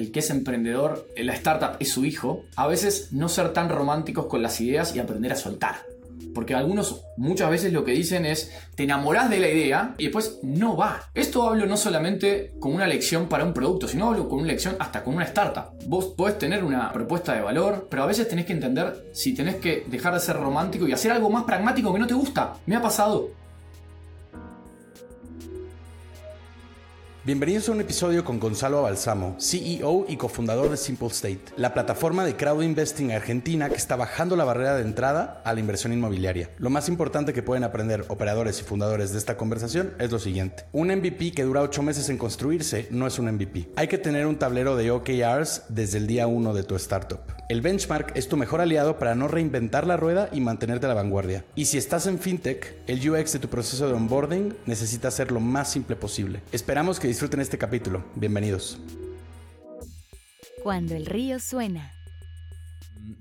el que es emprendedor, la startup es su hijo, a veces no ser tan románticos con las ideas y aprender a soltar. Porque algunos muchas veces lo que dicen es, te enamorás de la idea y después no va. Esto hablo no solamente con una lección para un producto, sino hablo con una lección hasta con una startup. Vos podés tener una propuesta de valor, pero a veces tenés que entender si tenés que dejar de ser romántico y hacer algo más pragmático que no te gusta. Me ha pasado. Bienvenidos a un episodio con Gonzalo Balsamo, CEO y cofundador de Simple State, la plataforma de crowd investing argentina que está bajando la barrera de entrada a la inversión inmobiliaria. Lo más importante que pueden aprender operadores y fundadores de esta conversación es lo siguiente. Un MVP que dura 8 meses en construirse no es un MVP. Hay que tener un tablero de OKRs desde el día 1 de tu startup. El benchmark es tu mejor aliado para no reinventar la rueda y mantenerte a la vanguardia. Y si estás en fintech, el UX de tu proceso de onboarding necesita ser lo más simple posible. Esperamos que disfruten este capítulo. Bienvenidos. Cuando el río suena.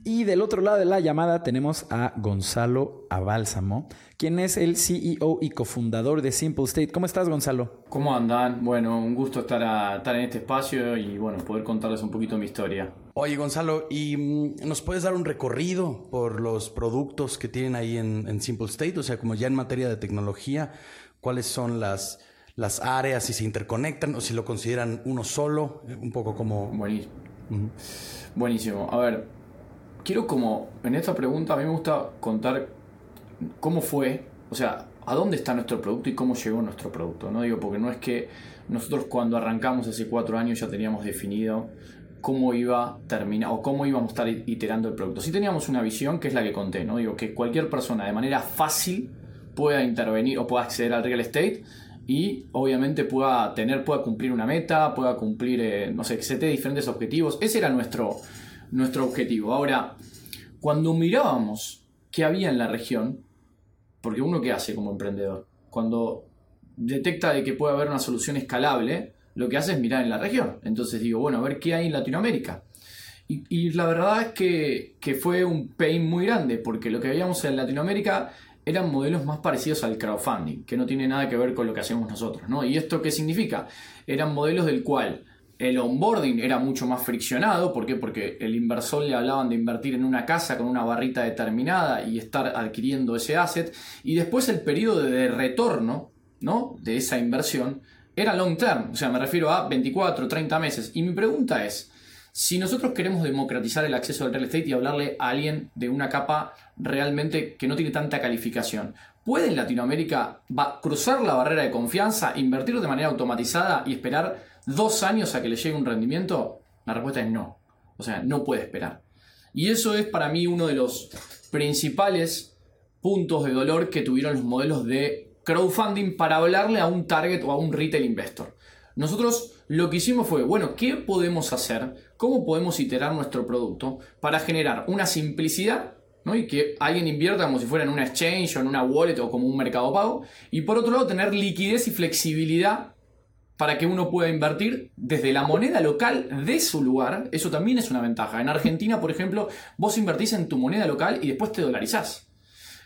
Y del otro lado de la llamada tenemos a Gonzalo Abálsamo, quien es el CEO y cofundador de Simple State. ¿Cómo estás, Gonzalo? ¿Cómo andan? Bueno, un gusto estar, estar en este espacio y bueno, poder contarles un poquito mi historia. Oye, Gonzalo, ¿y mm, nos puedes dar un recorrido por los productos que tienen ahí en, Simple State? O sea, como ya en materia de tecnología, ¿cuáles son las, las áreas, si se interconectan o si lo consideran uno solo? Un poco como... Buenísimo. Buenísimo. A ver, quiero como, en esta pregunta a mí me gusta contar cómo fue, o sea, a dónde está nuestro producto y cómo llegó nuestro producto, ¿no? Digo, porque no es que nosotros cuando arrancamos hace cuatro años ya teníamos definido cómo iba a terminar o cómo íbamos a estar iterando el producto. Sí teníamos una visión que es la que conté, ¿no? Digo, que cualquier persona de manera fácil pueda intervenir o pueda acceder al real estate y obviamente pueda tener, pueda cumplir una meta, pueda cumplir, eh, no sé, que se te diferentes objetivos. Ese era nuestro, nuestro objetivo. Ahora, cuando mirábamos qué había en la región, porque uno qué hace como emprendedor, cuando detecta de que puede haber una solución escalable, lo que hace es mirar en la región. Entonces digo, bueno, a ver qué hay en Latinoamérica. Y, la verdad es que, que, fue un pain muy grande, porque lo que veíamos en Latinoamérica eran modelos más parecidos al crowdfunding, que no tiene nada que ver con lo que hacemos nosotros. ¿no? ¿Y esto qué significa? Eran modelos del cual el onboarding era mucho más friccionado. ¿Por qué? Porque el inversor le hablaban de invertir en una casa con una barrita determinada y estar adquiriendo ese asset. Y después el periodo de retorno ¿no? de esa inversión era long term, o sea, me refiero a 24, 30 meses. Y mi pregunta es, si nosotros queremos democratizar el acceso al real estate y hablarle a alguien de una capa realmente que no tiene tanta calificación, ¿puede en Latinoamérica cruzar la barrera de confianza, invertir de manera automatizada y esperar dos años a que le llegue un rendimiento? La respuesta es no. O sea, no puede esperar. Y eso es para mí uno de los principales puntos de dolor que tuvieron los modelos de crowdfunding para hablarle a un target o a un retail investor. Nosotros lo que hicimos fue, bueno, ¿qué podemos hacer? ¿Cómo podemos iterar nuestro producto para generar una simplicidad ¿no? y que alguien invierta como si fuera en una exchange o en una wallet o como un mercado pago? Y por otro lado, tener liquidez y flexibilidad para que uno pueda invertir desde la moneda local de su lugar. Eso también es una ventaja. En Argentina, por ejemplo, vos invertís en tu moneda local y después te dolarizás.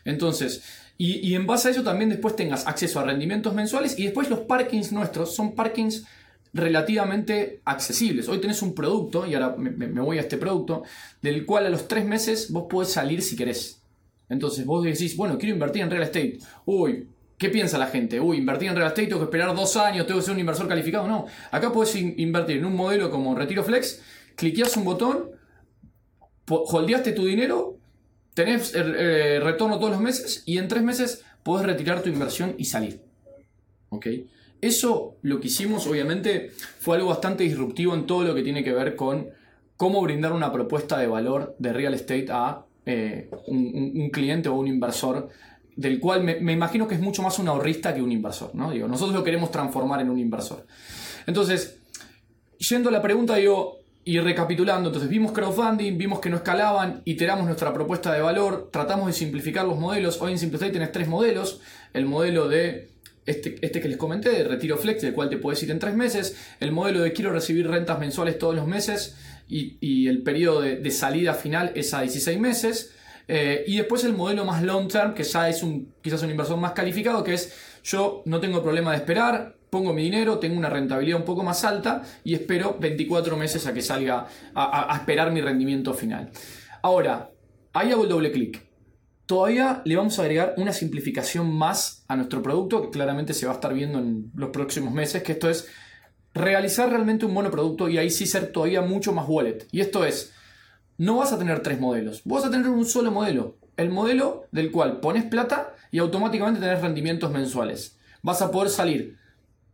Entonces, y, en base a eso también después tengas acceso a rendimientos mensuales y después los parkings nuestros son parkings relativamente accesibles. Hoy tenés un producto, y ahora me, voy a este producto, del cual a los tres meses vos podés salir si querés. Entonces vos decís, bueno, quiero invertir en real estate. Uy, ¿qué piensa la gente? Uy, invertir en real estate, tengo que esperar dos años, tengo que ser un inversor calificado. No, acá podés invertir en un modelo como Retiro Flex, cliqueas un botón, holdeaste tu dinero tenés eh, retorno todos los meses y en tres meses podés retirar tu inversión y salir. ¿Ok? Eso lo que hicimos obviamente fue algo bastante disruptivo en todo lo que tiene que ver con cómo brindar una propuesta de valor de real estate a eh, un, cliente o un inversor del cual me, imagino que es mucho más un ahorrista que un inversor. ¿no? Digo, nosotros lo queremos transformar en un inversor. Entonces, yendo a la pregunta, digo, y recapitulando, entonces vimos crowdfunding, vimos que no escalaban, iteramos nuestra propuesta de valor, tratamos de simplificar los modelos. Hoy en Simplify tenés tres modelos. El modelo de este, este que les comenté, de retiro flex, del cual te puedes ir en tres meses. El modelo de quiero recibir rentas mensuales todos los meses y, el periodo de, salida final es a 16 meses. Eh, y después el modelo más long term, que ya es un, quizás un inversor más calificado, que es yo no tengo problema de esperar, pongo mi dinero, tengo una rentabilidad un poco más alta y espero 24 meses a que salga, a, a esperar mi rendimiento final. Ahora, ahí hago el doble clic. Todavía le vamos a agregar una simplificación más a nuestro producto que claramente se va a estar viendo en los próximos meses, que esto es realizar realmente un monoproducto y ahí sí ser todavía mucho más wallet. Y esto es, no vas a tener tres modelos, vas a tener un solo modelo. El modelo del cual pones plata y automáticamente tenés rendimientos mensuales. Vas a poder salir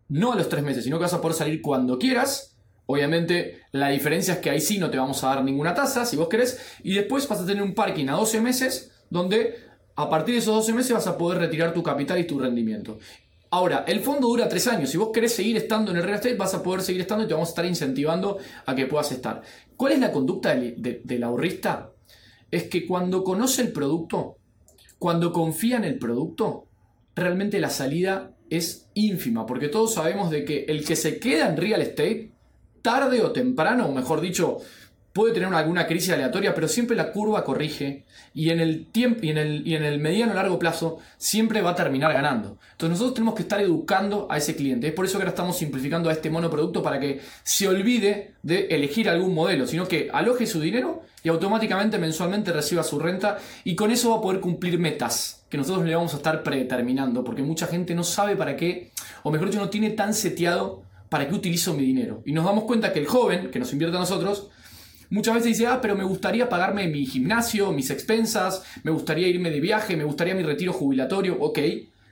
no a los tres meses, sino que vas a poder salir cuando quieras. Obviamente la diferencia es que ahí sí no te vamos a dar ninguna tasa si vos querés. Y después vas a tener un parking a 12 meses donde a partir de esos 12 meses vas a poder retirar tu capital y tu rendimiento. Ahora, el fondo dura 3 años. Si vos querés seguir estando en el real estate, vas a poder seguir estando y te vamos a estar incentivando a que puedas estar. ¿Cuál es la conducta del, ahorrista? Es que cuando conoce el producto, cuando confía en el producto, realmente la salida es ínfima, porque todos sabemos de que el que se queda en real estate, tarde o temprano, o mejor dicho, puede tener alguna crisis aleatoria, pero siempre la curva corrige y en el tiempo y en el, y en mediano largo plazo siempre va a terminar ganando. Entonces nosotros tenemos que estar educando a ese cliente. Es por eso que ahora estamos simplificando a este monoproducto para que se olvide de elegir algún modelo, sino que aloje su dinero y automáticamente mensualmente reciba su renta y con eso va a poder cumplir metas que nosotros le vamos a estar predeterminando, porque mucha gente no sabe para qué, o mejor dicho, no tiene tan seteado para qué utilizo mi dinero. Y nos damos cuenta que el joven que nos invierte a nosotros Muchas veces dice, ah, pero me gustaría pagarme mi gimnasio, mis expensas, me gustaría irme de viaje, me gustaría mi retiro jubilatorio, ok.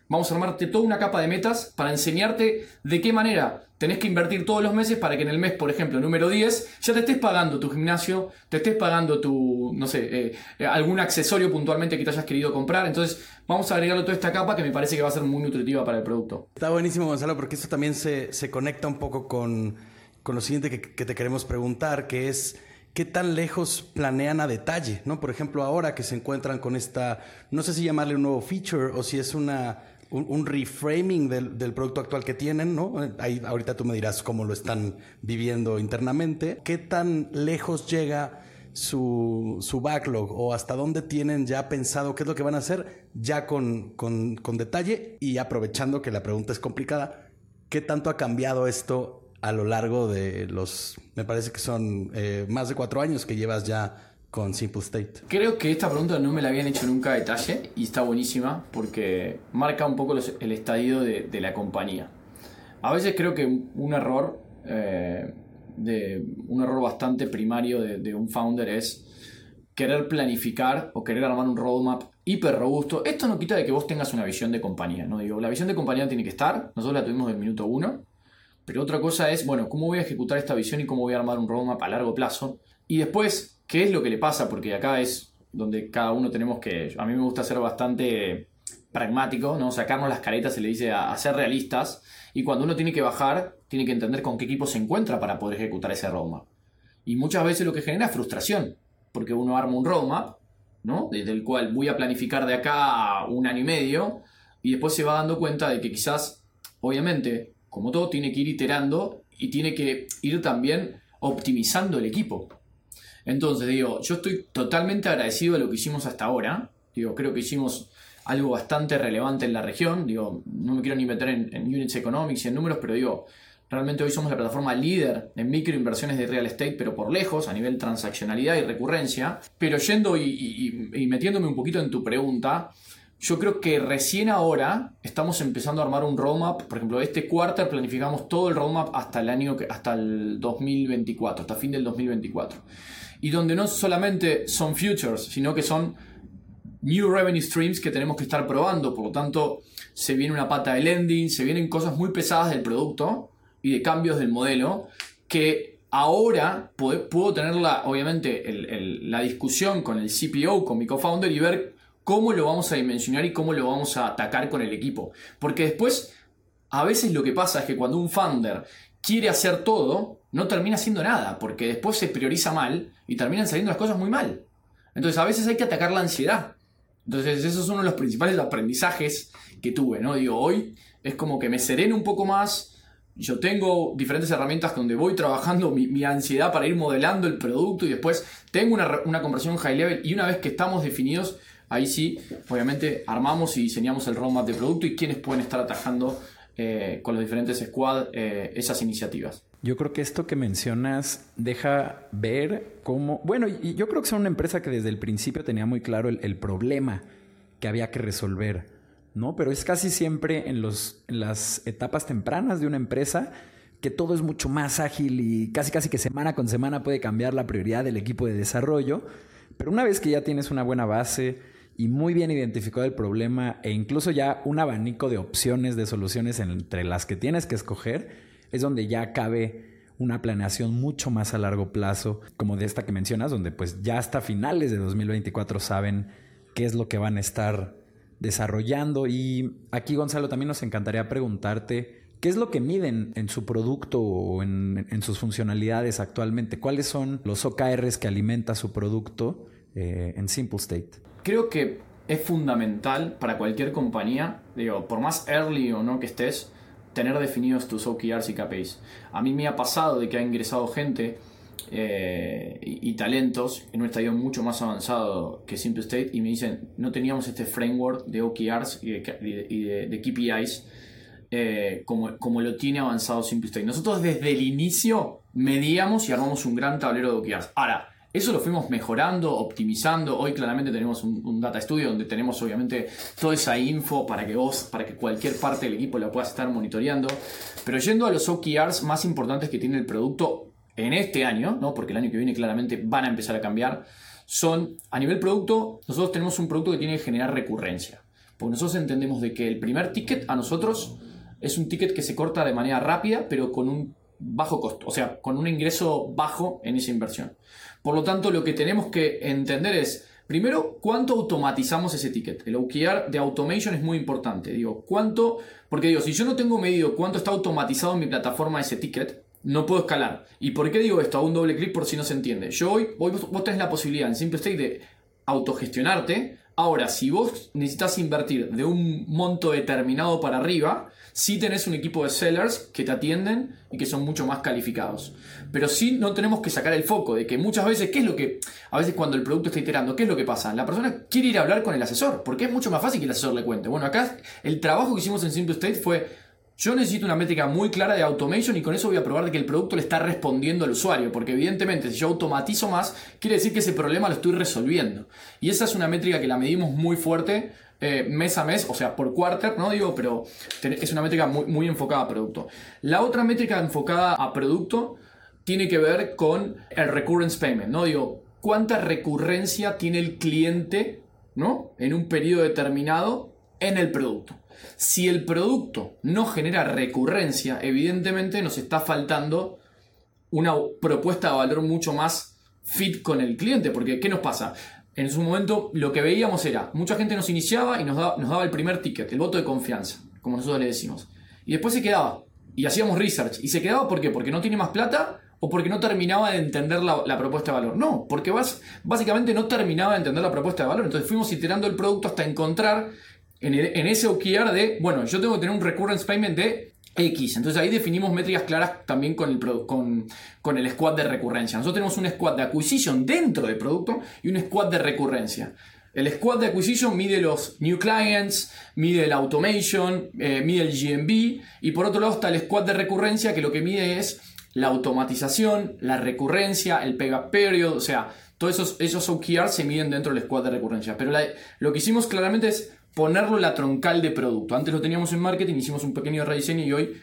Vamos a armarte toda una capa de metas para enseñarte de qué manera tenés que invertir todos los meses para que en el mes, por ejemplo, número 10, ya te estés pagando tu gimnasio, te estés pagando tu, no sé, eh, algún accesorio puntualmente que te hayas querido comprar. Entonces, vamos a agregarle toda esta capa que me parece que va a ser muy nutritiva para el producto. Está buenísimo, Gonzalo, porque esto también se, conecta un poco con, lo siguiente que te queremos preguntar, que es qué tan lejos planean a detalle, ¿no? Por ejemplo, ahora que se encuentran con esta, no sé si llamarle un nuevo feature o si es una, un, reframing del, producto actual que tienen, ¿no? Ahorita tú me dirás cómo lo están viviendo internamente. ¿Qué tan lejos llega su, su, backlog o hasta dónde tienen ya pensado qué es lo que van a hacer ya con, con, con detalle y aprovechando que la pregunta es complicada, ¿qué tanto ha cambiado esto a lo largo de los, me parece que son eh, más de cuatro años que llevas ya con Simple State? Creo que esta pregunta no me la habían hecho nunca a detalle y está buenísima porque marca un poco el estadio de, la compañía. A veces creo que un error, eh, de, un error bastante primario de, un founder es querer planificar o querer armar un roadmap hiper robusto. Esto no quita de que vos tengas una visión de compañía, ¿no? Digo, la visión de compañía tiene que estar, nosotros la tuvimos del minuto uno, pero otra cosa es, bueno, ¿cómo voy a ejecutar esta visión y cómo voy a armar un roadmap a largo plazo? Y después, ¿qué es lo que le pasa? Porque acá es donde cada uno tenemos que... A mí me gusta ser bastante pragmático, ¿no? Sacarnos las caretas se le dice a, ser realistas. Y cuando uno tiene que bajar, tiene que entender con qué equipo se encuentra para poder ejecutar ese roadmap. Y muchas veces lo que genera es frustración, porque uno arma un roadmap, ¿no? Desde el cual voy a planificar de acá un año y medio, y después se va dando cuenta de que quizás, obviamente, como todo, tiene que ir iterando y tiene que ir también optimizando el equipo. Entonces, digo, yo estoy totalmente agradecido de lo que hicimos hasta ahora. Digo, creo que hicimos algo bastante relevante en la región. Digo, no me quiero ni meter en, units economics y en números, pero digo, realmente hoy somos la plataforma líder en microinversiones de real estate, pero por lejos, a nivel transaccionalidad y recurrencia. Pero yendo y metiéndome un poquito en tu pregunta, yo creo que recién ahora estamos empezando a armar un roadmap. Por ejemplo, este quarter planificamos todo el roadmap hasta el año, hasta el 2024, hasta fin del 2024. Y donde no solamente son futures, sino que son new revenue streams que tenemos que estar probando. Por lo tanto, se viene una pata de lending, se vienen cosas muy pesadas del producto y de cambios del modelo que ahora puedo, tener la, obviamente la discusión con el CPO, con mi co-founder y ver cómo lo vamos a dimensionar y cómo lo vamos a atacar con el equipo. Porque después, a veces lo que pasa es que cuando un founder quiere hacer todo, no termina haciendo nada, porque después se prioriza mal y terminan saliendo las cosas muy mal. Entonces a veces hay que atacar la ansiedad. Entonces eso es uno de los principales aprendizajes que tuve, ¿no? Digo, hoy es como que me sereno un poco más, yo tengo diferentes herramientas donde voy trabajando mi, ansiedad para ir modelando el producto y después tengo una, una conversión high level y una vez que estamos definidos, Ahí sí, obviamente, armamos y diseñamos el roadmap de producto y quiénes pueden estar atajando eh, con los diferentes squad eh, esas iniciativas. Yo creo que esto que mencionas deja ver cómo, bueno, yo creo que es una empresa que desde el principio tenía muy claro el, problema que había que resolver, ¿no? Pero es casi siempre en, los, las etapas tempranas de una empresa que todo es mucho más ágil y casi casi que semana con semana puede cambiar la prioridad del equipo de desarrollo. Pero una vez que ya tienes una buena base y muy bien identificado el problema e incluso ya un abanico de opciones, de soluciones entre las que tienes que escoger, es donde ya cabe una planeación mucho más a largo plazo, como de esta que mencionas, donde pues ya hasta finales de 2024 saben qué es lo que van a estar desarrollando. Y aquí, Gonzalo, también nos encantaría preguntarte ¿Qué es lo que miden en su producto o en, sus funcionalidades actualmente? ¿Cuáles son los OKRs que alimenta su producto eh, en Simple State? Creo que es fundamental para cualquier compañía, digo, por más early o no que estés, tener definidos tus OKRs y KPIs. A mí me ha pasado de que ha ingresado gente eh, y, talentos en un estadio mucho más avanzado que Simple State y me dicen, no teníamos este framework de OKRs y de KPIs eh, como, como, lo tiene avanzado Simple Nosotros desde el inicio medíamos y armamos un gran tablero de OKRs. Ahora, eso lo fuimos mejorando, optimizando. Hoy claramente tenemos un, data studio donde tenemos obviamente toda esa info para que vos, para que cualquier parte del equipo la puedas estar monitoreando. Pero yendo a los OKRs más importantes que tiene el producto en este año, ¿no? porque el año que viene claramente van a empezar a cambiar, son a nivel producto, nosotros tenemos un producto que tiene que generar recurrencia. Porque nosotros entendemos de que el primer ticket a nosotros es un ticket que se corta de manera rápida, pero con un bajo costo, o sea, con un ingreso bajo en esa inversión. Por lo tanto, lo que tenemos que entender es, primero, cuánto automatizamos ese ticket. El OKR de automation es muy importante. Digo, cuánto, porque digo, si yo no tengo medido cuánto está automatizado en mi plataforma ese ticket, no puedo escalar. ¿Y por qué digo esto? A un doble clic por si no se entiende. Yo hoy, vos, tenés la posibilidad en Simple State de autogestionarte. Ahora, si vos necesitas invertir de un monto determinado para arriba, sí tenés un equipo de sellers que te atienden y que son mucho más calificados. Pero sí no tenemos que sacar el foco de que muchas veces, ¿qué es lo que, a veces cuando el producto está iterando, ¿qué es lo que pasa? La persona quiere ir a hablar con el asesor, porque es mucho más fácil que el asesor le cuente. Bueno, acá el trabajo que hicimos en Simple State fue yo necesito una métrica muy clara de automation y con eso voy a probar de que el producto le está respondiendo al usuario, porque evidentemente si yo automatizo más, quiere decir que ese problema lo estoy resolviendo. Y esa es una métrica que la medimos muy fuerte eh, mes a mes, o sea, por quarter, no digo, pero es una métrica muy, muy enfocada a producto. La otra métrica enfocada a producto tiene que ver con el recurrence payment, ¿no? Digo, cuánta recurrencia tiene el cliente, ¿no? En un periodo determinado en el producto. Si el producto no genera recurrencia, evidentemente nos está faltando una propuesta de valor mucho más fit con el cliente, porque ¿qué nos pasa? en su momento lo que veíamos era, mucha gente nos iniciaba y nos nos daba el primer ticket, el voto de confianza, como nosotros le decimos. Y después se quedaba. Y hacíamos research. ¿Y se quedaba por qué? ¿Porque no tiene más plata? ¿O porque no terminaba de entender la, propuesta de valor? No, porque básicamente no terminaba de entender la propuesta de valor. Entonces fuimos iterando el producto hasta encontrar en, en ese OKR de, bueno, yo tengo que tener un recurrence payment de X. Entonces ahí definimos métricas claras también con el, con, con el squad de recurrencia. Nosotros tenemos un squad de acquisition dentro del producto y un squad de recurrencia. El squad de acquisition mide los new clients, mide el automation, eh, mide el GMB y por otro lado está el squad de recurrencia que lo que mide es la automatización, la recurrencia, el period, o sea, todos esos, esos OKR se miden dentro del squad de recurrencia. Pero lo que hicimos claramente es ponerlo en la troncal de producto. Antes lo teníamos en marketing, hicimos un pequeño rediseño y hoy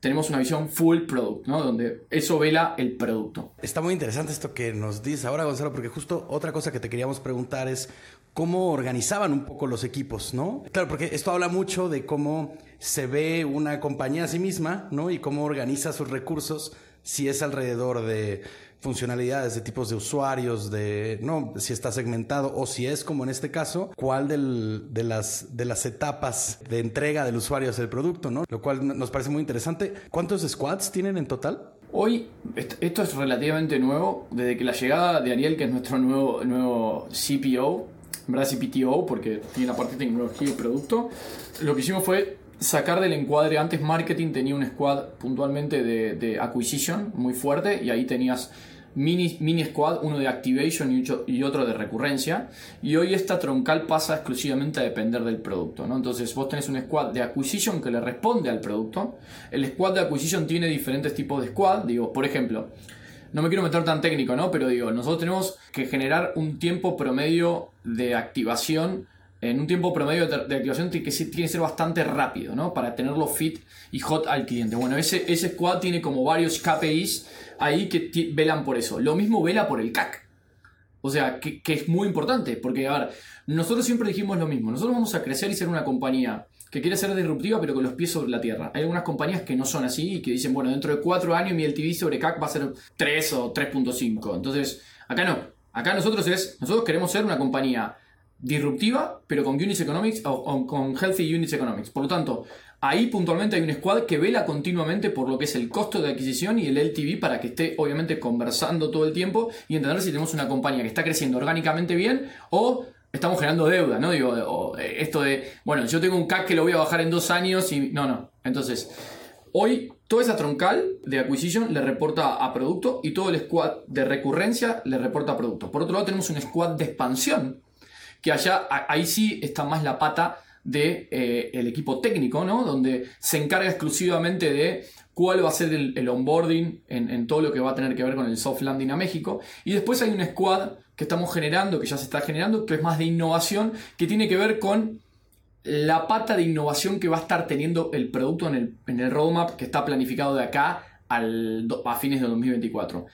tenemos una visión full product, ¿no? Donde eso vela el producto. Está muy interesante esto que nos dices ahora, Gonzalo, porque justo otra cosa que te queríamos preguntar es cómo organizaban un poco los equipos, ¿no? Claro, porque esto habla mucho de cómo se ve una compañía a sí misma, ¿no? Y cómo organiza sus recursos si es alrededor de funcionalidades de tipos de usuarios, de no si está segmentado o si es como en este caso, cuál de, las, de las etapas de entrega del usuario hacia el producto, ¿no? Lo cual nos parece muy interesante. ¿Cuántos squads tienen en total? Hoy, esto es relativamente nuevo, desde que la llegada de Ariel, que es nuestro nuevo, nuevo CPO, en verdad CPTO, porque tiene la parte de tecnología y producto, lo que hicimos fue sacar del encuadre, antes marketing tenía un squad puntualmente de, de acquisition muy fuerte y ahí tenías mini, mini squad, uno de activation y, otro de recurrencia. Y hoy esta troncal pasa exclusivamente a depender del producto. ¿no? Entonces vos tenés un squad de acquisition que le responde al producto. El squad de acquisition tiene diferentes tipos de squad. Digo, por ejemplo, no me quiero meter tan técnico, ¿no? Pero digo, nosotros tenemos que generar un tiempo promedio de activación en un tiempo promedio de, activación que tiene que ser bastante rápido, ¿no? Para tenerlo fit y hot al cliente. Bueno, ese, ese squad tiene como varios KPIs ahí que velan por eso. Lo mismo vela por el CAC. O sea, que, es muy importante, porque, a ver, nosotros siempre dijimos lo mismo. Nosotros vamos a crecer y ser una compañía que quiere ser disruptiva, pero con los pies sobre la tierra. Hay algunas compañías que no son así y que dicen, bueno, dentro de cuatro años mi LTV sobre CAC va a ser 3 o 3.5. Entonces, acá no. Acá nosotros es, nosotros queremos ser una compañía disruptiva, pero con Units Economics o, con Healthy Units Economics. Por lo tanto, ahí puntualmente hay un squad que vela continuamente por lo que es el costo de adquisición y el LTV para que esté obviamente conversando todo el tiempo y entender si tenemos una compañía que está creciendo orgánicamente bien o estamos generando deuda, ¿no? Digo, eh, esto de, bueno, yo tengo un CAC que lo voy a bajar en dos años y no, no. Entonces, hoy toda esa troncal de acquisition le reporta a producto y todo el squad de recurrencia le reporta a producto. Por otro lado, tenemos un squad de expansión que allá, ahí sí está más la pata del de, eh, el equipo técnico, ¿no? Donde se encarga exclusivamente de cuál va a ser el, onboarding en, todo lo que va a tener que ver con el soft landing a México. Y después hay un squad que estamos generando, que ya se está generando, que es más de innovación, que tiene que ver con la pata de innovación que va a estar teniendo el producto en el, en el roadmap que está planificado de acá a fines de 2024.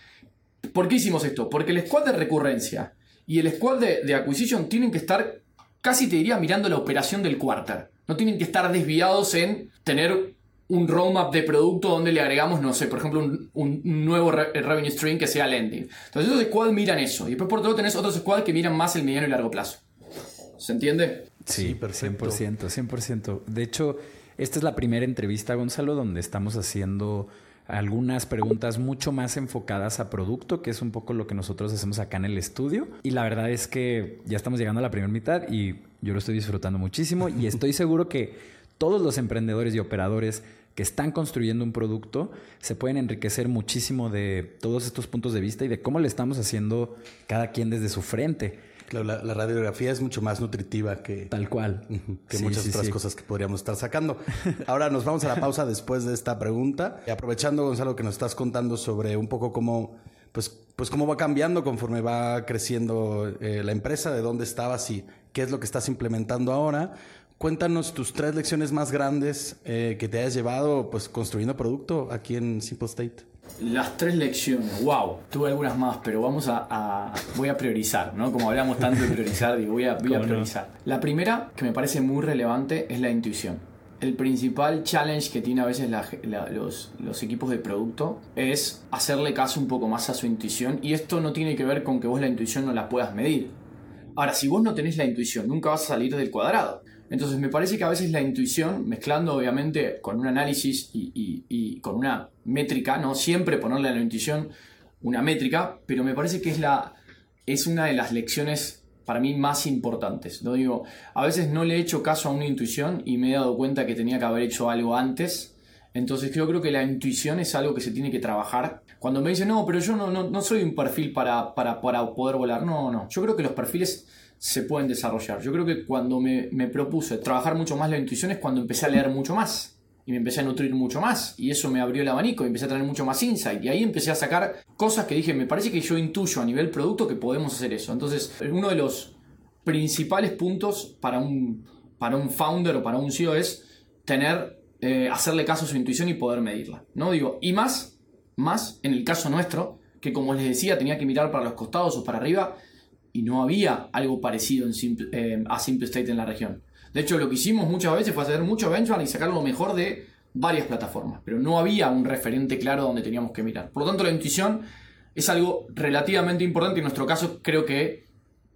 ¿Por qué hicimos esto? Porque el squad de recurrencia y el squad de, acquisition tienen que estar, casi te diría, mirando la operación del quarter. No tienen que estar desviados en tener un roadmap de producto donde le agregamos, no sé, por ejemplo, un, nuevo revenue stream que sea lending. Entonces, esos squads miran eso. Y después, por otro lado, tenés otros squads que miran más el mediano y largo plazo. ¿Se entiende? Sí, perfecto. 100%, 100%. De hecho, esta es la primera entrevista, Gonzalo, donde estamos haciendo algunas preguntas mucho más enfocadas a producto, que es un poco lo que nosotros hacemos acá en el estudio. Y la verdad es que ya estamos llegando a la primera mitad y yo lo estoy disfrutando muchísimo y estoy seguro que todos los emprendedores y operadores que están construyendo un producto se pueden enriquecer muchísimo de todos estos puntos de vista y de cómo le estamos haciendo cada quien desde su frente la, radiografía es mucho más nutritiva que... Tal cual. Que muchas otras cosas que podríamos estar sacando. Ahora nos vamos a la pausa después de esta pregunta. Y aprovechando, Gonzalo, que nos estás contando sobre un poco cómo, pues, pues cómo va cambiando conforme va creciendo eh, la empresa, de dónde estabas y qué es lo que estás implementando ahora. Cuéntanos tus tres lecciones más grandes eh, que te hayas llevado pues construyendo producto aquí en Simple State. Las tres lecciones, wow, tuve algunas más, pero vamos a, voy a priorizar, ¿no? Como hablamos tanto de priorizar, digo, voy a, priorizar. La primera, que me parece muy relevante, es la intuición. El principal challenge que tiene a veces los, los, equipos de producto es hacerle caso un poco más a su intuición y esto no tiene que ver con que vos la intuición no la puedas medir. Ahora, si vos no tenés la intuición, nunca vas a salir del cuadrado. Entonces me parece que a veces la intuición, mezclando obviamente con un análisis y, con una métrica, no siempre ponerle a la intuición una métrica, pero me parece que es, la, es una de las lecciones para mí más importantes. ¿no? Digo, a veces no le he hecho caso a una intuición y me he dado cuenta que tenía que haber hecho algo antes. Entonces yo creo que la intuición es algo que se tiene que trabajar. Cuando me dicen, no, pero yo no, no, soy un perfil para, para, para poder volar. No, no. Yo creo que los perfiles se pueden desarrollar. Yo creo que cuando me, propuse trabajar mucho más la intuición es cuando empecé a leer mucho más y me empecé a nutrir mucho más y eso me abrió el abanico y empecé a tener mucho más insight y ahí empecé a sacar cosas que dije, me parece que yo intuyo a nivel producto que podemos hacer eso. Entonces, uno de los principales puntos para un, para un founder o para un CEO es tener, eh, hacerle caso a su intuición y poder medirla. ¿no? Digo, y más, más en el caso nuestro, que como les decía, tenía que mirar para los costados o para arriba, y no había algo parecido en eh, a Simple State en la región. De hecho, lo que hicimos muchas veces fue hacer mucho benchmark y sacar lo mejor de varias plataformas, pero no había un referente claro donde teníamos que mirar. Por lo tanto, la intuición es algo relativamente importante y en nuestro caso creo que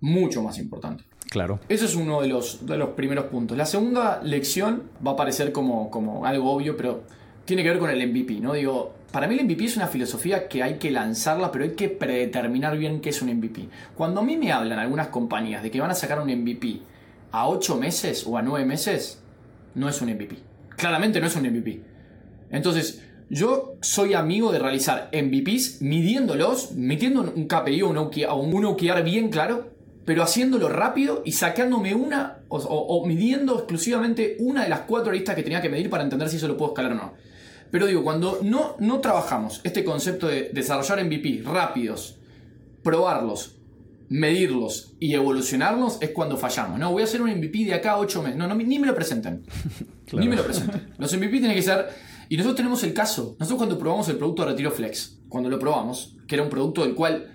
mucho más importante. Claro. Eso es uno de los, de los primeros puntos. La segunda lección va a parecer como, como algo obvio, pero tiene que ver con el MVP, ¿no? Digo, para mí el MVP es una filosofía que hay que lanzarla, pero hay que predeterminar bien qué es un MVP. Cuando a mí me hablan algunas compañías de que van a sacar un MVP a 8 meses o a 9 meses, no es un MVP. Claramente no es un MVP. Entonces, Yo soy amigo de realizar MVPs midiéndolos, metiendo un KPI o un OKR, bien claro, pero haciéndolo rápido y sacándome una o, midiendo exclusivamente una de las cuatro listas que tenía que medir para entender si eso lo puedo escalar o no. Pero digo, cuando no, no trabajamos este concepto de desarrollar MVP rápidos, probarlos, medirlos y evolucionarlos, es cuando fallamos. No, voy a hacer un MVP de acá a 8 meses. No, no, ni me lo presenten. Ni me lo presenten. Los MVP tienen que ser. Y nosotros tenemos el caso. Nosotros cuando probamos el producto de Retiro Flex, cuando lo probamos, que era un producto del cual.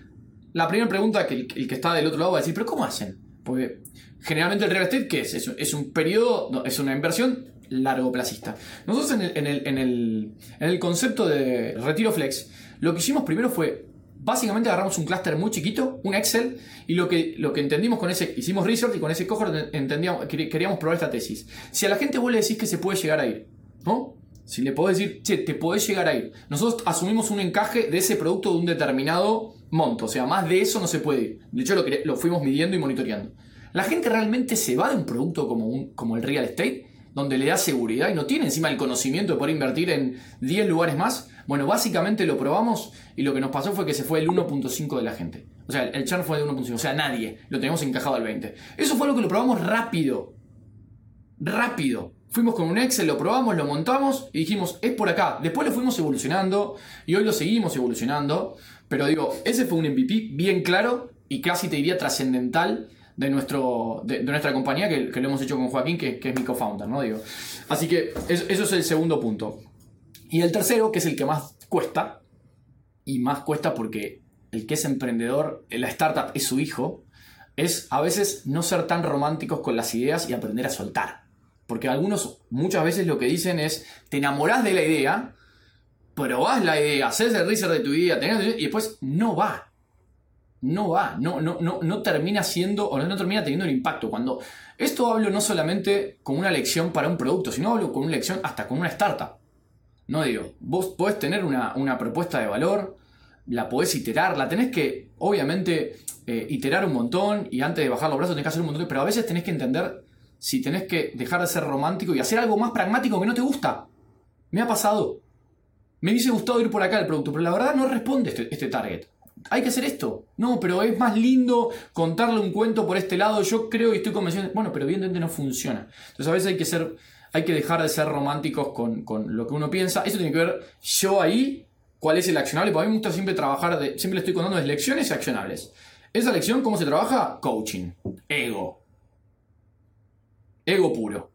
La primera pregunta que el, que está del otro lado va a decir, ¿pero cómo hacen? Porque generalmente el real estate, ¿qué es? Es, un periodo, es una inversión largo plazista. Nosotros en el, en, el, en, el, en el concepto de Retiro Flex, lo que hicimos primero fue básicamente agarramos un clúster muy chiquito, un Excel, y lo que, lo que entendimos con ese, hicimos research y con ese cohort entendíamos, queríamos probar esta tesis. Si a la gente vos le decís que se puede llegar a ir, ¿no? Si le podés decir, che, te podés llegar a ir. Nosotros asumimos un encaje de ese producto de un determinado monto, o sea, más de eso no se puede ir. De hecho, lo, lo fuimos midiendo y monitoreando. ¿La gente realmente se va de un producto como, un, como el real estate? Donde le da seguridad y no tiene encima el conocimiento de poder invertir en 10 lugares más. Bueno, básicamente lo probamos y lo que nos pasó fue que se fue el 1.5 de la gente. O sea, el churn fue de 1.5, o sea, nadie. Lo teníamos encajado al 20. Eso fue lo que lo probamos rápido. Rápido. Fuimos con un Excel, lo probamos, lo montamos y dijimos, es por acá. Después lo fuimos evolucionando y hoy lo seguimos evolucionando. Pero digo, ese fue un MVP bien claro y casi te diría trascendental de, nuestro, de, nuestra compañía, que, lo hemos hecho con Joaquín, que, es mi co-founder, ¿no? Digo. Así que eso es el segundo punto. Y el tercero, que es el que más cuesta, y más cuesta porque el que es emprendedor, la startup es su hijo, es a veces no ser tan románticos con las ideas y aprender a soltar. Porque algunos muchas veces lo que dicen es, te enamorás de la idea, probás la idea, haces el research de tu idea, y después no va no va, no, no, no, no termina siendo o no termina teniendo el impacto. Cuando esto hablo no solamente como una lección para un producto, sino hablo con una lección hasta con una startup. No digo, vos podés tener una, propuesta de valor, la podés iterar, la tenés que, obviamente, eh, iterar un montón y antes de bajar los brazos tenés que hacer un montón, pero a veces tenés que entender si tenés que dejar de ser romántico y hacer algo más pragmático que no te gusta. Me ha pasado. Me hubiese gustado ir por acá el producto, pero la verdad no responde este, este target hay que hacer esto. No, pero es más lindo contarle un cuento por este lado. Yo creo y estoy convencido. Bueno, pero evidentemente no funciona. Entonces a veces hay que hay que dejar de ser románticos con, lo que uno piensa. Eso tiene que ver yo ahí, cuál es el accionable. Porque a mí me gusta siempre trabajar, de, siempre le estoy contando de lecciones y accionables. Esa lección, ¿cómo se trabaja? Coaching. Ego. Ego puro.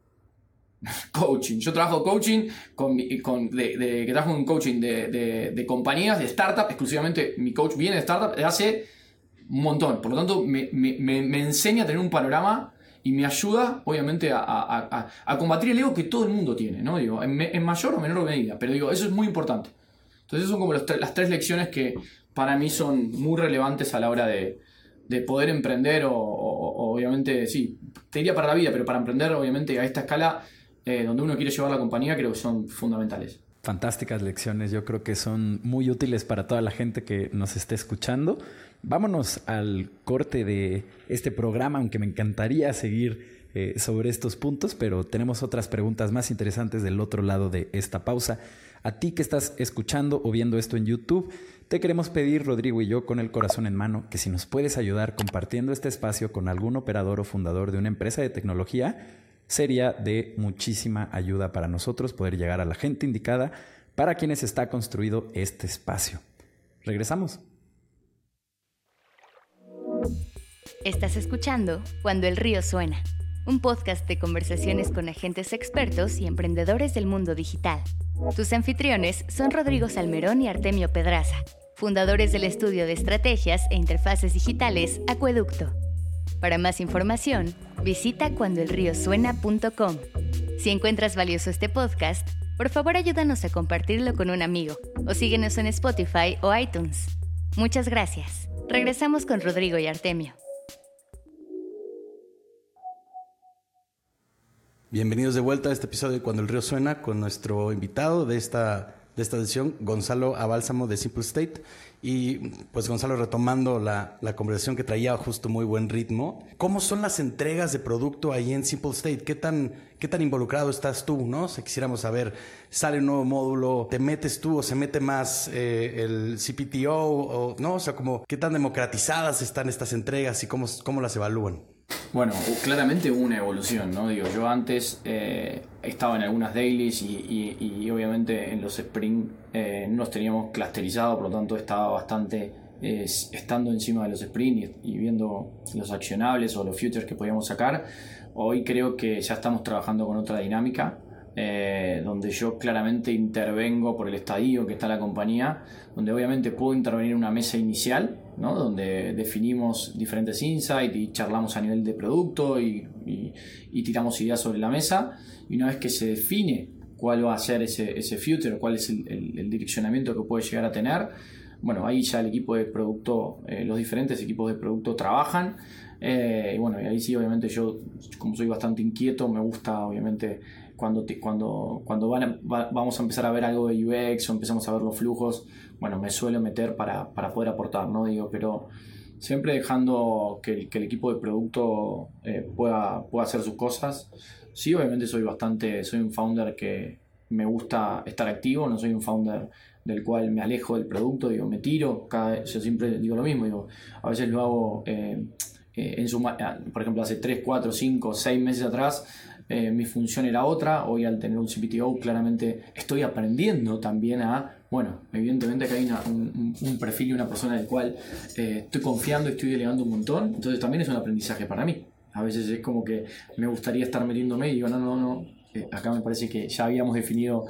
Coaching. Yo trabajo coaching con, con de, que trabajo en coaching de, compañías, de startup, exclusivamente mi coach viene de startup, hace un montón. Por lo tanto, me, enseña a tener un panorama y me ayuda, obviamente, a, combatir el ego que todo el mundo tiene, ¿no? Digo, en, mayor o menor medida, pero digo, eso es muy importante. Entonces, son como las tres lecciones que para mí son muy relevantes a la hora de, poder emprender o, obviamente, sí, te diría para la vida, pero para emprender, obviamente, a esta escala eh, donde uno quiere llevar la compañía, creo que son fundamentales. Fantásticas lecciones, yo creo que son muy útiles para toda la gente que nos esté escuchando. Vámonos al corte de este programa, aunque me encantaría seguir eh, sobre estos puntos, pero tenemos otras preguntas más interesantes del otro lado de esta pausa. A ti que estás escuchando o viendo esto en YouTube, te queremos pedir, Rodrigo y yo, con el corazón en mano, que si nos puedes ayudar compartiendo este espacio con algún operador o fundador de una empresa de tecnología, sería de muchísima ayuda para nosotros poder llegar a la gente indicada para quienes está construido este espacio. Regresamos. Estás escuchando Cuando el río suena, un podcast de conversaciones con agentes expertos y emprendedores del mundo digital. Tus anfitriones son Rodrigo Salmerón y Artemio Pedraza, fundadores del estudio de estrategias e interfaces digitales Acueducto. Para más información, visita cuandoelriosuena.com. Si encuentras valioso este podcast, por favor ayúdanos a compartirlo con un amigo o síguenos en Spotify o iTunes. Muchas gracias. Regresamos con Rodrigo y Artemio. Bienvenidos de vuelta a este episodio de Cuando el río suena con nuestro invitado de esta de esta edición, Gonzalo Abálsamo de Simple State. Y pues Gonzalo, retomando la, la, conversación que traía justo muy buen ritmo, ¿cómo son las entregas de producto ahí en Simple State? ¿Qué tan, qué tan involucrado estás tú? ¿no? Si quisiéramos saber, sale un nuevo módulo, ¿te metes tú o se mete más eh, el CPTO? O, ¿no? o sea, como, ¿qué tan democratizadas están estas entregas y cómo, cómo las evalúan? Bueno, claramente hubo una evolución, ¿no? Digo, yo antes eh, estaba en algunas dailies y, obviamente en los sprint eh, nos teníamos clusterizados, por lo tanto estaba bastante eh, estando encima de los sprint y, viendo los accionables o los futures que podíamos sacar. Hoy creo que ya estamos trabajando con otra dinámica eh, donde yo claramente intervengo por el estadio que está la compañía, donde obviamente puedo intervenir en una mesa inicial, donde definimos diferentes insights y charlamos a nivel de producto y, tiramos ideas sobre la mesa, y una vez que se define cuál va a ser ese, ese future, cuál es el, direccionamiento que puede llegar a tener, bueno, ahí ya el equipo de producto, eh, los diferentes equipos de producto trabajan. Eh, y bueno, y ahí sí, obviamente yo, como soy bastante inquieto, me gusta obviamente cuando, cuando, cuando vamos a empezar a ver algo de UX o empezamos a ver los flujos, bueno, me suelo meter para, poder aportar, ¿no? Digo, pero siempre dejando que, el equipo de producto eh, pueda, pueda hacer sus cosas. Sí, obviamente soy bastante, soy un founder que me gusta estar activo, no soy un founder del cual me alejo del producto, digo, me tiro, cada, yo siempre digo lo mismo, digo, a veces lo hago eh, eh, en su, por ejemplo, hace 3, 4, 5, 6 meses atrás eh, mi función era otra, hoy al tener un CPTO claramente estoy aprendiendo también a, bueno, evidentemente que hay un, perfil y una persona del cual eh, estoy confiando y estoy delegando un montón, entonces también es un aprendizaje para mí. A veces es como que me gustaría estar metiéndome y digo, no, no, no, eh, acá me parece que ya habíamos definido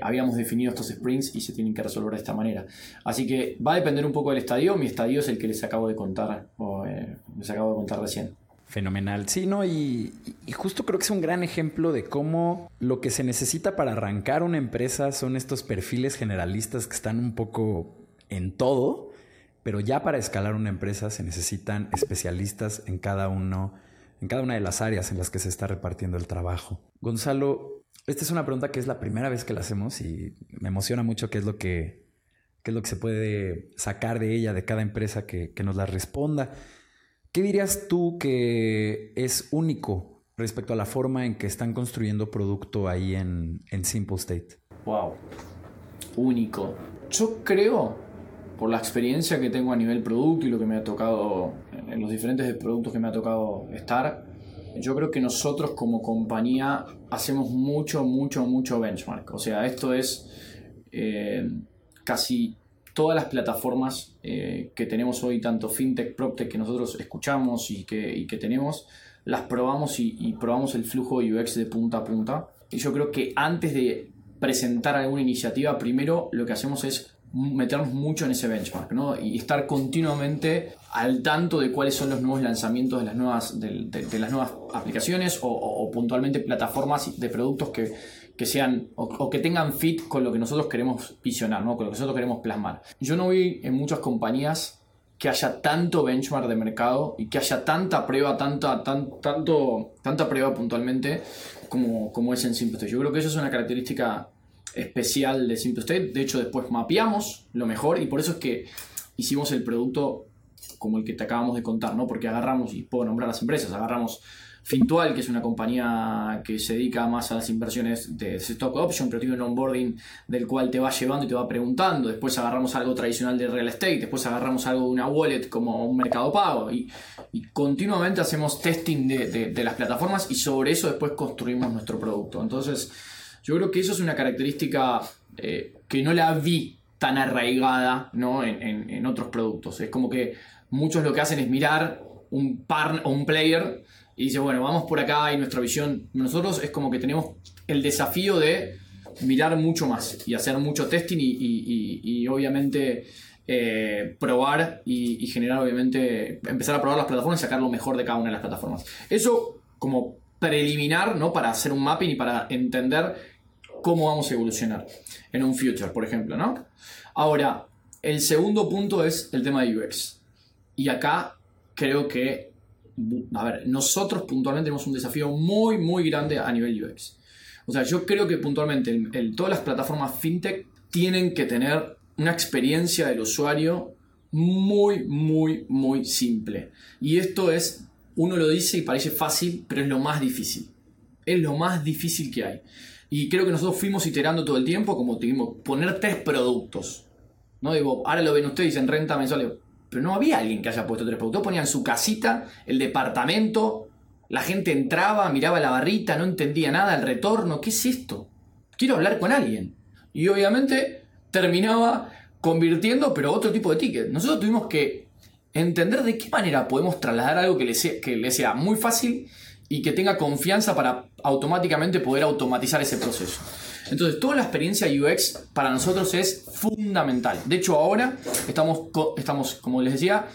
habíamos definido estos sprints y se tienen que resolver de esta manera. Así que va a depender un poco del estadio. Mi estadio es el que les acabo de contar, o les acabo de contar recién. Fenomenal. Sí, ¿no? Y, justo creo que es un gran ejemplo de cómo lo que se necesita para arrancar una empresa son estos perfiles generalistas que están un poco en todo, pero ya para escalar una empresa se necesitan especialistas en cada uno, en cada una de las áreas en las que se está repartiendo el trabajo. Gonzalo, esta es una pregunta que es la primera vez que la hacemos y me emociona mucho qué es lo que, qué es lo que se puede sacar de ella, de cada empresa que, que nos la responda. ¿Qué dirías tú que es único respecto a la forma en que están construyendo producto ahí en, Simple State? Wow, único. Yo creo, por la experiencia que tengo a nivel producto y lo que me ha tocado, en los diferentes productos que me ha tocado estar, yo creo que nosotros como compañía hacemos mucho, mucho, mucho benchmark. O sea, esto es eh, casi todas las plataformas eh, que tenemos hoy, tanto fintech, proptech que nosotros escuchamos y que, tenemos, las probamos y, probamos el flujo UX de punta a punta. Y yo creo que antes de presentar alguna iniciativa, primero lo que hacemos es meternos mucho en ese benchmark ¿no? y estar continuamente al tanto de cuáles son los nuevos lanzamientos de las nuevas, de, las nuevas aplicaciones o, puntualmente plataformas de productos que, que sean o, que tengan fit con lo que nosotros queremos visionar, ¿no? con lo que nosotros queremos plasmar. Yo no vi en muchas compañías que haya tanto benchmark de mercado y que haya tanta prueba, tanta, tan, tanto, tanta prueba puntualmente como, como es en Simple Yo creo que eso es una característica especial de Simple State. De hecho, después mapeamos lo mejor y por eso es que hicimos el producto como el que te acabamos de contar, ¿no? Porque agarramos, y puedo nombrar las empresas, agarramos Fintual, que es una compañía que se dedica más a las inversiones de stock option, pero tiene un onboarding del cual te va llevando y te va preguntando. Después agarramos algo tradicional de real estate, después agarramos algo de una wallet como un mercado pago. Y, continuamente hacemos testing de, las plataformas y sobre eso después construimos nuestro producto. Entonces, yo creo que eso es una característica eh, que no la vi tan arraigada ¿no? en, en otros productos. Es como que muchos lo que hacen es mirar un par o un player y dice, bueno, vamos por acá y nuestra visión, nosotros es como que tenemos el desafío de mirar mucho más y hacer mucho testing y, obviamente eh, probar y, generar, obviamente, empezar a probar las plataformas y sacar lo mejor de cada una de las plataformas. Eso como preliminar, ¿no? Para hacer un mapping y para entender cómo vamos a evolucionar en un future, por ejemplo, ¿no? Ahora, el segundo punto es el tema de UX. Y acá creo que a ver, nosotros puntualmente tenemos un desafío muy, muy grande a nivel UX. O sea, yo creo que puntualmente todas las plataformas fintech tienen que tener una experiencia del usuario muy, muy, muy simple. Y esto es, uno lo dice y parece fácil, pero es lo más difícil. Es lo más difícil que hay. Y creo que nosotros fuimos iterando todo el tiempo, como tuvimos, poner tres productos. No digo, ahora lo ven ustedes en renta mensual. Pero no había alguien que haya puesto tres productos. Ponían su casita, el departamento, la gente entraba, miraba la barrita, no entendía nada, el retorno. ¿Qué es esto? Quiero hablar con alguien. Y obviamente terminaba convirtiendo, pero otro tipo de ticket. Nosotros tuvimos que entender de qué manera podemos trasladar algo que le sea, que le sea muy fácil y que tenga confianza para automáticamente poder automatizar ese proceso. Entonces, toda la experiencia UX para nosotros es fundamental. De hecho, ahora estamos, estamos como les decía,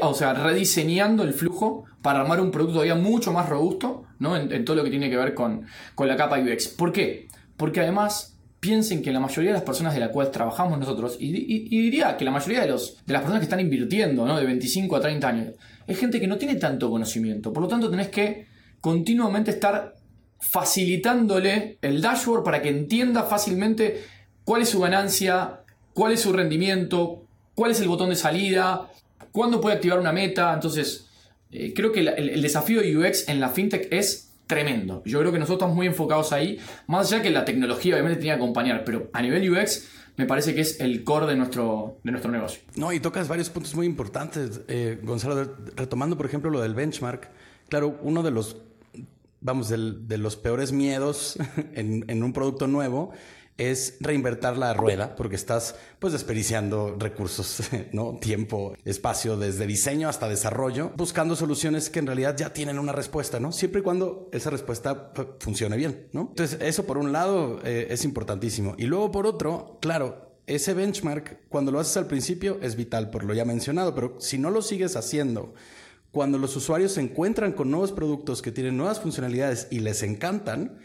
o sea, rediseñando el flujo para armar un producto todavía mucho más robusto ¿no? en, todo lo que tiene que ver con, con la capa UX. ¿Por qué? Porque además piensen que la mayoría de las personas de las cuales trabajamos nosotros, y, diría que la mayoría de, los, de las personas que están invirtiendo, ¿no? de 25 a 30 años, es gente que no tiene tanto conocimiento. Por lo tanto, tenés que continuamente estar facilitándole el dashboard para que entienda fácilmente cuál es su ganancia, cuál es su rendimiento, cuál es el botón de salida, cuándo puede activar una meta. Entonces, eh, creo que el, el desafío de UX en la fintech es tremendo. Yo creo que nosotros estamos muy enfocados ahí, más allá que la tecnología obviamente tenía que acompañar, pero a nivel UX me parece que es el core de nuestro, de nuestro negocio. No, y tocas varios puntos muy importantes, eh, Gonzalo, retomando por ejemplo lo del benchmark. Claro, uno de los, vamos, de los peores miedos en, en un producto nuevo es reinvertir la rueda porque estás pues desperdiciando recursos, ¿no? Tiempo, espacio desde diseño hasta desarrollo, buscando soluciones que en realidad ya tienen una respuesta, ¿no? Siempre y cuando esa respuesta pues, funcione bien, ¿no? Entonces, eso por un lado eh, es importantísimo. Y luego por otro, claro, ese benchmark cuando lo haces al principio es vital por lo ya mencionado, pero si no lo sigues haciendo cuando los usuarios se encuentran con nuevos productos que tienen nuevas funcionalidades y les encantan,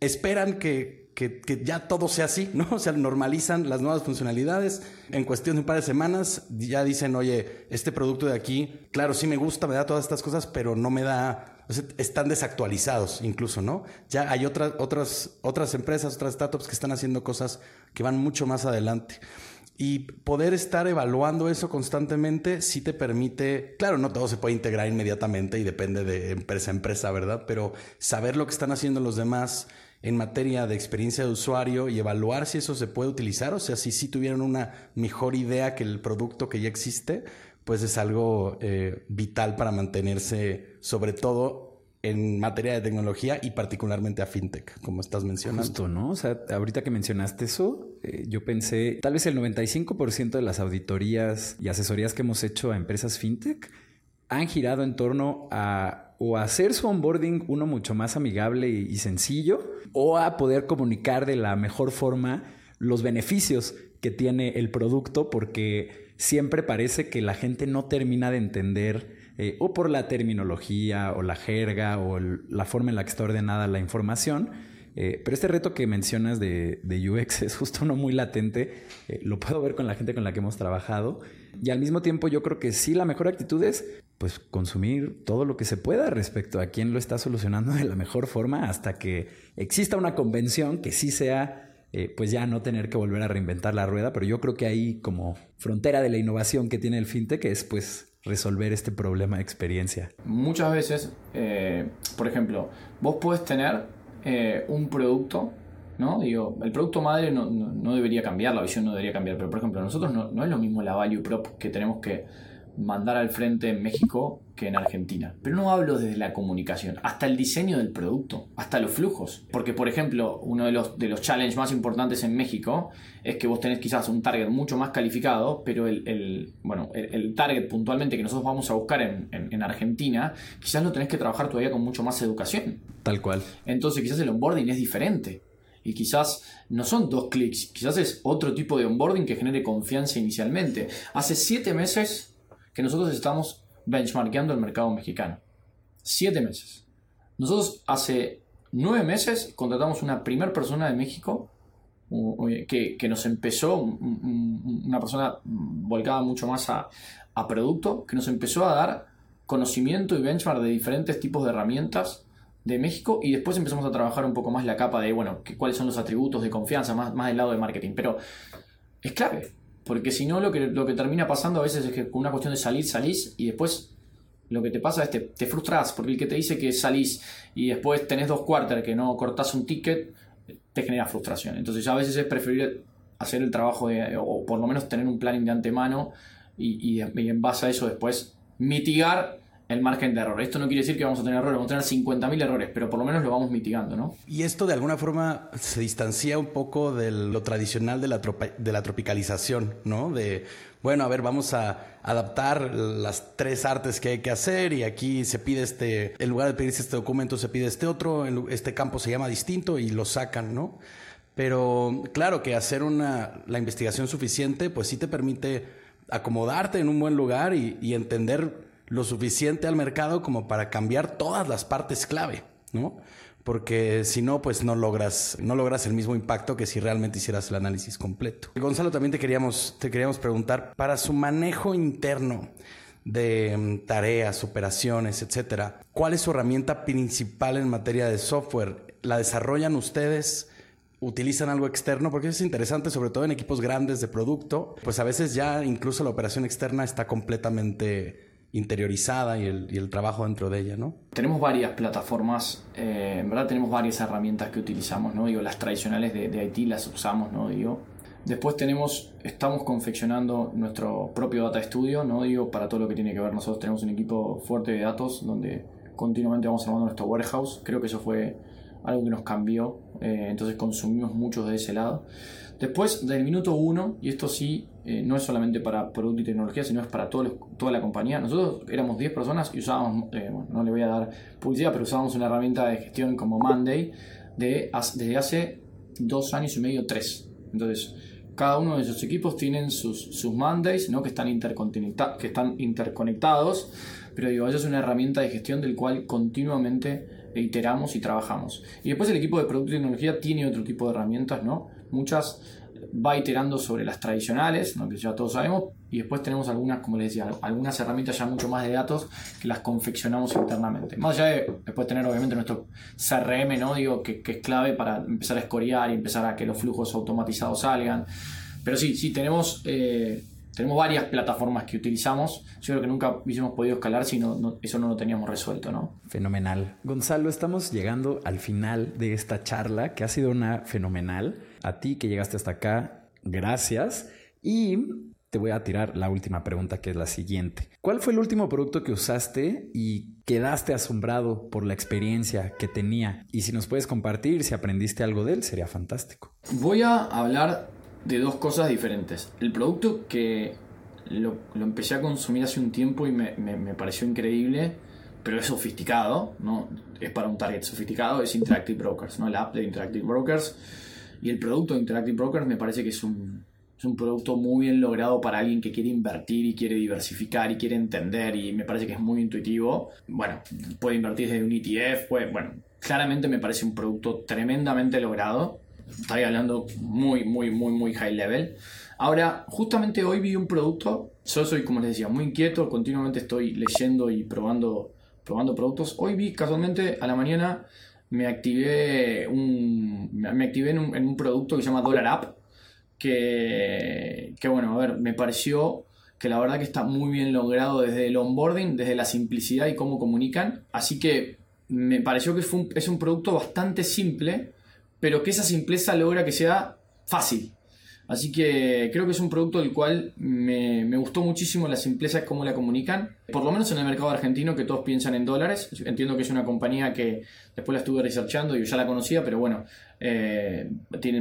esperan que que, ya todo sea así, ¿no? O sea, normalizan las nuevas funcionalidades. En cuestión de un par de semanas ya dicen, oye, este producto de aquí, claro, sí me gusta, me da todas estas cosas, pero no me da, o sea, están desactualizados incluso, ¿no? Ya hay otras, otras, otras empresas, otras startups que están haciendo cosas que van mucho más adelante. Y poder estar evaluando eso constantemente sí te permite, claro, no todo se puede integrar inmediatamente y depende de empresa a empresa, ¿verdad? Pero saber lo que están haciendo los demás, en materia de experiencia de usuario y evaluar si eso se puede utilizar, o sea, si sí tuvieron una mejor idea que el producto que ya existe, pues es algo eh, vital para mantenerse, sobre todo en materia de tecnología y particularmente a fintech, como estás mencionando. Justo, ¿no? O sea, ahorita que mencionaste eso, eh, yo pensé, tal vez el 95% de las auditorías y asesorías que hemos hecho a empresas fintech han girado en torno a o hacer su onboarding uno mucho más amigable y, sencillo, o a poder comunicar de la mejor forma los beneficios que tiene el producto, porque siempre parece que la gente no termina de entender eh, o por la terminología o la jerga o la forma en la que está ordenada la información. Eh, pero este reto que mencionas de, UX es justo uno muy latente, eh, lo puedo ver con la gente con la que hemos trabajado y al mismo tiempo yo creo que sí la mejor actitud es pues consumir todo lo que se pueda respecto a quién lo está solucionando de la mejor forma hasta que exista una convención que sí sea eh, pues ya no tener que volver a reinventar la rueda, pero yo creo que ahí como frontera de la innovación que tiene el fintech es pues resolver este problema de experiencia. Muchas veces, por ejemplo, vos puedes tener eh, un producto ¿no? Digo, el producto madre no, no, debería cambiar, la visión no debería cambiar, pero por ejemplo, nosotros no, no, es lo mismo la value prop que tenemos que mandar al frente en México que en Argentina. Pero no hablo desde la comunicación, hasta el diseño del producto, hasta los flujos. Porque, por ejemplo, uno de los, de los challenges más importantes en México es que vos tenés quizás un target mucho más calificado, pero el, bueno, el, target puntualmente que nosotros vamos a buscar en, en, Argentina, quizás lo tenés que trabajar todavía con mucho más educación. Tal cual. Entonces quizás el onboarding es diferente. Y quizás no son dos clics, quizás es otro tipo de onboarding que genere confianza inicialmente. Hace siete meses que nosotros estamos benchmarkeando el mercado mexicano. Siete meses. Nosotros hace nueve meses contratamos una primera persona de México que, nos empezó, una persona volcada mucho más a, producto, que nos empezó a dar conocimiento y benchmark de diferentes tipos de herramientas de México y después empezamos a trabajar un poco más la capa de, bueno, que, cuáles son los atributos de confianza, más, más del lado de marketing. Pero es clave, porque si no lo que, lo que termina pasando a veces es que con una cuestión de salir, salís y después lo que te pasa es que te, te frustras, porque el que te dice que salís y después tenés dos cuartos que no cortás un ticket, te genera frustración. Entonces a veces es preferible hacer el trabajo de, o por lo menos tener un planning de antemano y, y, y en base a eso después mitigar el margen de error. Esto no quiere decir que vamos a tener errores, vamos a tener 50.000 errores, pero por lo menos lo vamos mitigando, ¿no? Y esto de alguna forma se distancia un poco de lo tradicional de la, de la tropicalización, ¿no? De, bueno, a ver, vamos a adaptar las tres artes que hay que hacer y aquí se pide este, en lugar de pedirse este documento se pide este otro, este campo se llama distinto y lo sacan, ¿no? Pero claro que hacer una, la investigación suficiente, pues sí te permite acomodarte en un buen lugar y, y entender lo suficiente al mercado como para cambiar todas las partes clave, ¿no? Porque si no, pues no logras, no logras el mismo impacto que si realmente hicieras el análisis completo. Gonzalo, también te queríamos, te queríamos preguntar, para su manejo interno de mm, tareas, operaciones, etcétera, ¿cuál es su herramienta principal en materia de software? ¿La desarrollan ustedes? utilizan algo externo, porque es interesante, sobre todo en equipos grandes de producto, pues a veces ya incluso la operación externa está completamente interiorizada y el, trabajo dentro de ella, ¿no? Tenemos varias plataformas, eh, en verdad tenemos varias herramientas que utilizamos, ¿no? Digo, las tradicionales de, de IT las usamos, ¿no? Digo, después tenemos, estamos confeccionando nuestro propio data studio, ¿no? Digo, para todo lo que tiene que ver, nosotros tenemos un equipo fuerte de datos donde continuamente vamos armando nuestro warehouse, creo que eso fue algo que nos cambió, eh, entonces consumimos mucho de ese lado. Después, del minuto uno, y esto sí, eh, no es solamente para producto y tecnología, sino es para toda la compañía. Nosotros éramos 10 personas y usábamos, eh, bueno, no le voy a dar publicidad, pero usábamos una herramienta de gestión como Monday de, desde hace dos años y medio, tres. Entonces, cada uno de esos equipos tienen sus, Mondays, ¿no? que, están que están interconectados, pero digo, eso es una herramienta de gestión del cual continuamente iteramos y trabajamos. Y después el equipo de producto y tecnología tiene otro tipo de herramientas, ¿no? Muchas va iterando sobre las tradicionales, ¿no? que ya todos sabemos, y después tenemos algunas, como les decía, algunas herramientas ya mucho más de datos que las confeccionamos internamente. Más allá de después tener obviamente nuestro CRM, ¿no? Digo, que, que es clave para empezar a escorear y empezar a que los flujos automatizados salgan. Pero sí, sí, tenemos... Eh, tenemos varias plataformas que utilizamos. Yo creo que nunca hubiésemos podido escalar si no, eso no lo teníamos resuelto, ¿no? Fenomenal. Gonzalo, estamos llegando al final de esta charla que ha sido una fenomenal. A ti que llegaste hasta acá, gracias. Y te voy a tirar la última pregunta que es la siguiente. ¿Cuál fue el último producto que usaste y quedaste asombrado por la experiencia que tenía? Y si nos puedes compartir si aprendiste algo de él, sería fantástico. Voy a hablar de dos cosas diferentes. El producto que lo, empecé a consumir hace un tiempo y me, pareció increíble, pero es sofisticado, ¿no? Es para un target sofisticado, es Interactive Brokers, ¿no? La app de Interactive Brokers. Y el producto de Interactive Brokers me parece que es un, es un producto muy bien logrado para alguien que quiere invertir y quiere diversificar y quiere entender y me parece que es muy intuitivo. Bueno, puede invertir desde un ETF, puede, bueno, claramente me parece un producto tremendamente logrado Estoy hablando muy, muy, muy, muy high level. Ahora, justamente hoy vi un producto. Yo soy, como les decía, muy inquieto. Continuamente estoy leyendo y probando, probando productos. Hoy vi casualmente a la mañana me activé, un, me activé en, un, en un producto que se llama Dollar App. Que, que, bueno, a ver, me pareció que la verdad que está muy bien logrado desde el onboarding, desde la simplicidad y cómo comunican. Así que me pareció que fue un, es un producto bastante simple pero que esa simpleza logra que sea fácil. Así que creo que es un producto del cual me, gustó muchísimo la simpleza de cómo la comunican. Por lo menos en el mercado argentino, que todos piensan en dólares. Entiendo que es una compañía que después la estuve researchando y ya la conocía, pero bueno, eh,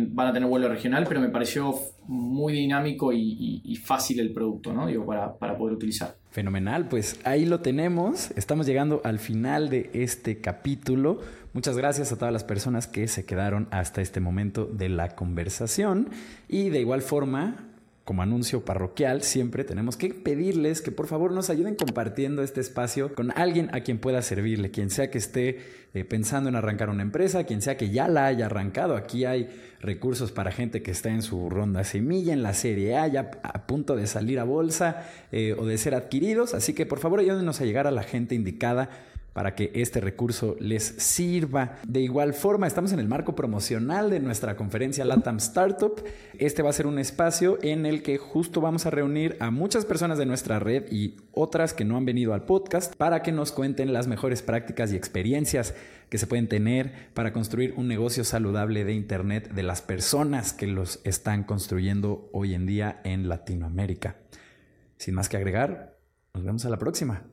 van a tener vuelo regional, pero me pareció muy dinámico y, fácil el producto, ¿no? Digo, para poder utilizar. Fenomenal, pues ahí lo tenemos. Estamos llegando al final de este capítulo. Muchas gracias a todas las personas que se quedaron hasta este momento de la conversación. Y de igual forma, como anuncio parroquial, siempre tenemos que pedirles que por favor nos ayuden compartiendo este espacio con alguien a quien pueda servirle, quien sea que esté eh, pensando en arrancar una empresa, quien sea que ya la haya arrancado. Aquí hay recursos para gente que está en su ronda semilla, en la serie A, ya a punto de salir a bolsa eh, o de ser adquiridos. Así que por favor ayúdenos a llegar a la gente indicada para que este recurso les sirva. De igual forma, estamos en el marco promocional de nuestra conferencia LATAM Startup. Este va a ser un espacio en el que justo vamos a reunir a muchas personas de nuestra red y otras que no han venido al podcast para que nos cuenten las mejores prácticas y experiencias que se pueden tener para construir un negocio saludable de Internet de las personas que los están construyendo hoy en día en Latinoamérica. Sin más que agregar, nos vemos a la próxima.